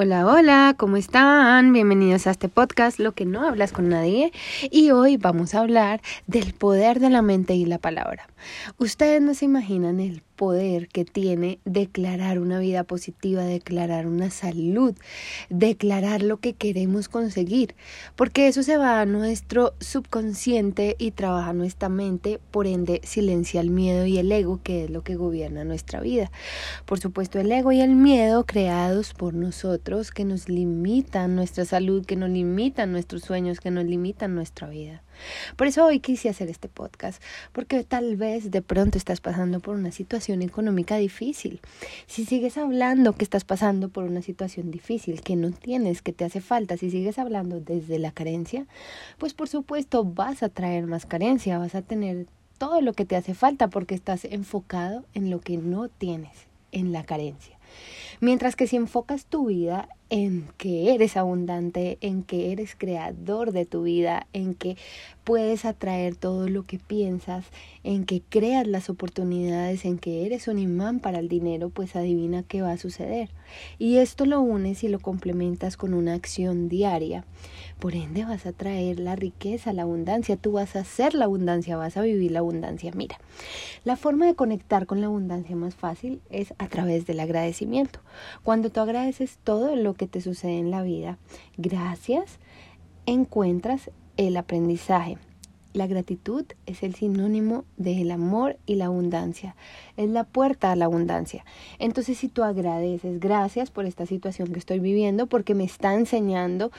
Hola, hola, ¿cómo están? Bienvenidos a este podcast, Lo que no hablas con nadie. Y hoy vamos a hablar del poder de la mente y la palabra. Ustedes no se imaginan el poder que tiene declarar una vida positiva, declarar una salud, declarar lo que queremos conseguir, porque eso se va a nuestro subconsciente y trabaja nuestra mente, por ende silencia el miedo y el ego, que es lo que gobierna nuestra vida. Por supuesto, el ego y el miedo creados por nosotros que nos limitan nuestra salud, que nos limitan nuestros sueños, que nos limitan nuestra vida. Por eso hoy quise hacer este podcast, porque tal vez de pronto estás pasando por una situación económica difícil. Si sigues hablando que estás pasando por una situación difícil, que no tienes, que te hace falta, si sigues hablando desde la carencia, pues por supuesto vas a traer más carencia, vas a tener todo lo que te hace falta porque estás enfocado en lo que no tienes, en la carencia. Mientras que si enfocas tu vida en que eres abundante, en que eres creador de tu vida, en que puedes atraer todo lo que piensas, en que creas las oportunidades, en que eres un imán para el dinero, pues adivina qué va a suceder. Y esto lo unes y lo complementas con una acción diaria. Por ende vas a traer la riqueza, la abundancia, tú vas a hacer la abundancia, vas a vivir la abundancia. Mira, la forma de conectar con la abundancia más fácil es a través del agradecimiento. Cuando tú agradeces todo lo que te sucede en la vida. Gracias, encuentras el aprendizaje. La gratitud es el sinónimo del amor y la abundancia. Es la puerta a la abundancia. Entonces, si tú agradeces, gracias por esta situación que estoy viviendo, porque me está enseñando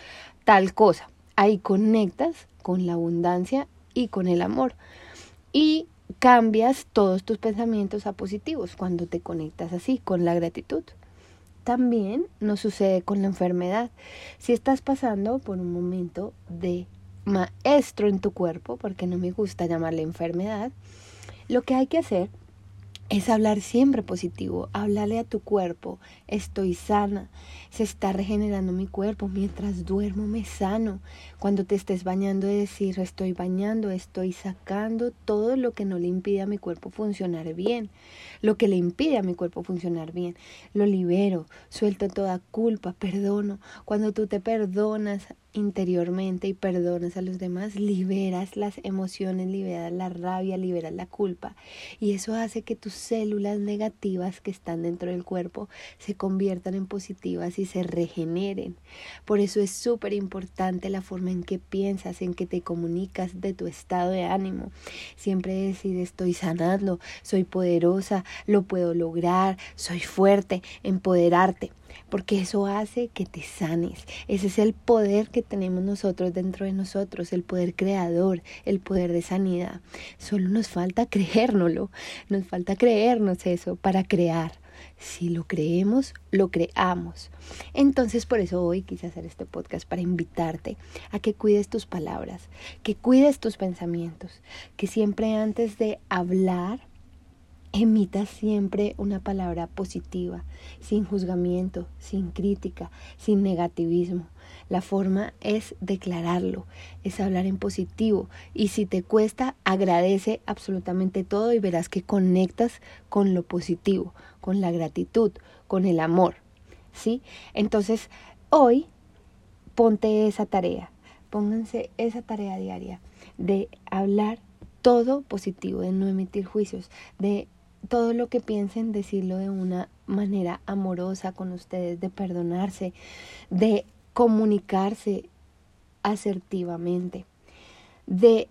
tal cosa. Ahí conectas con la abundancia y con el amor. Y cambias todos tus pensamientos a positivos cuando te conectas así con la gratitud también nos sucede con la enfermedad. Si estás pasando por un momento de maestro en tu cuerpo, porque no me gusta llamarle enfermedad, lo que hay que hacer es hablar siempre positivo, hablarle a tu cuerpo, estoy sana, se está regenerando mi cuerpo, mientras duermo me sano. Cuando te estés bañando, decir, estoy bañando, estoy sacando todo lo que no le impide a mi cuerpo funcionar bien, lo que le impide a mi cuerpo funcionar bien, lo libero, suelto toda culpa, perdono. Cuando tú te perdonas interiormente y perdonas a los demás, liberas las emociones, liberas la rabia, liberas la culpa. Y eso hace que tus células negativas que están dentro del cuerpo se conviertan en positivas y se regeneren. Por eso es súper importante la forma en que piensas, en que te comunicas de tu estado de ánimo. Siempre decir estoy sanando, soy poderosa, lo puedo lograr, soy fuerte, empoderarte porque eso hace que te sanes. Ese es el poder que tenemos nosotros dentro de nosotros, el poder creador, el poder de sanidad. Solo nos falta creérnoslo, nos falta creernos eso para crear. Si lo creemos, lo creamos. Entonces por eso hoy quise hacer este podcast para invitarte a que cuides tus palabras, que cuides tus pensamientos, que siempre antes de hablar Emita siempre una palabra positiva, sin juzgamiento, sin crítica, sin negativismo. La forma es declararlo, es hablar en positivo. Y si te cuesta, agradece absolutamente todo y verás que conectas con lo positivo, con la gratitud, con el amor. ¿Sí? Entonces, hoy ponte esa tarea, pónganse esa tarea diaria de hablar todo positivo, de no emitir juicios, de todo lo que piensen, decirlo de una manera amorosa con ustedes, de perdonarse, de comunicarse asertivamente, de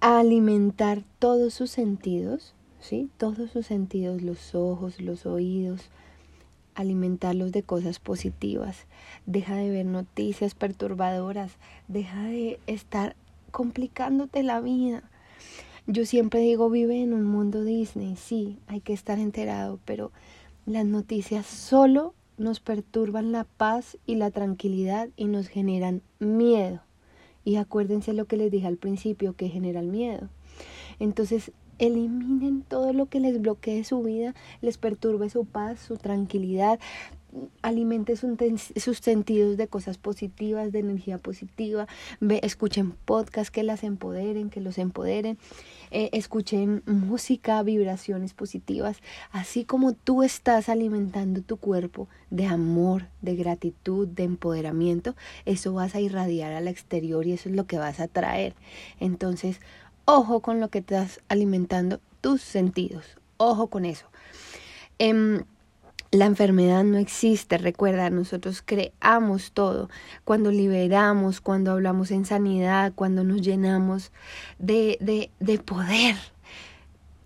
alimentar todos sus sentidos, ¿sí? Todos sus sentidos, los ojos, los oídos, alimentarlos de cosas positivas. Deja de ver noticias perturbadoras, deja de estar complicándote la vida. Yo siempre digo, vive en un mundo Disney, sí, hay que estar enterado, pero las noticias solo nos perturban la paz y la tranquilidad y nos generan miedo. Y acuérdense lo que les dije al principio, que genera el miedo. Entonces, eliminen todo lo que les bloquee su vida, les perturbe su paz, su tranquilidad, alimente sus sentidos de cosas positivas, de energía positiva. Ve, escuchen podcasts que las empoderen, que los empoderen. Eh, escuchen música, vibraciones positivas. Así como tú estás alimentando tu cuerpo de amor, de gratitud, de empoderamiento, eso vas a irradiar al exterior y eso es lo que vas a traer. Entonces, ojo con lo que estás alimentando tus sentidos. Ojo con eso. Em, la enfermedad no existe, recuerda, nosotros creamos todo. Cuando liberamos, cuando hablamos en sanidad, cuando nos llenamos de, de, de poder,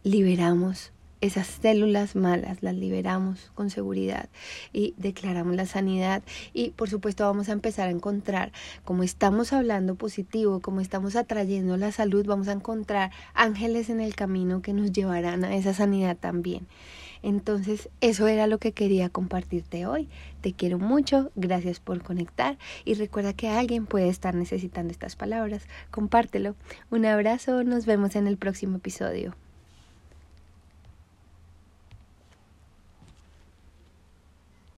liberamos esas células malas, las liberamos con seguridad y declaramos la sanidad. Y por supuesto vamos a empezar a encontrar, como estamos hablando positivo, como estamos atrayendo la salud, vamos a encontrar ángeles en el camino que nos llevarán a esa sanidad también. Entonces, eso era lo que quería compartirte hoy. Te quiero mucho, gracias por conectar y recuerda que alguien puede estar necesitando estas palabras. Compártelo. Un abrazo, nos vemos en el próximo episodio.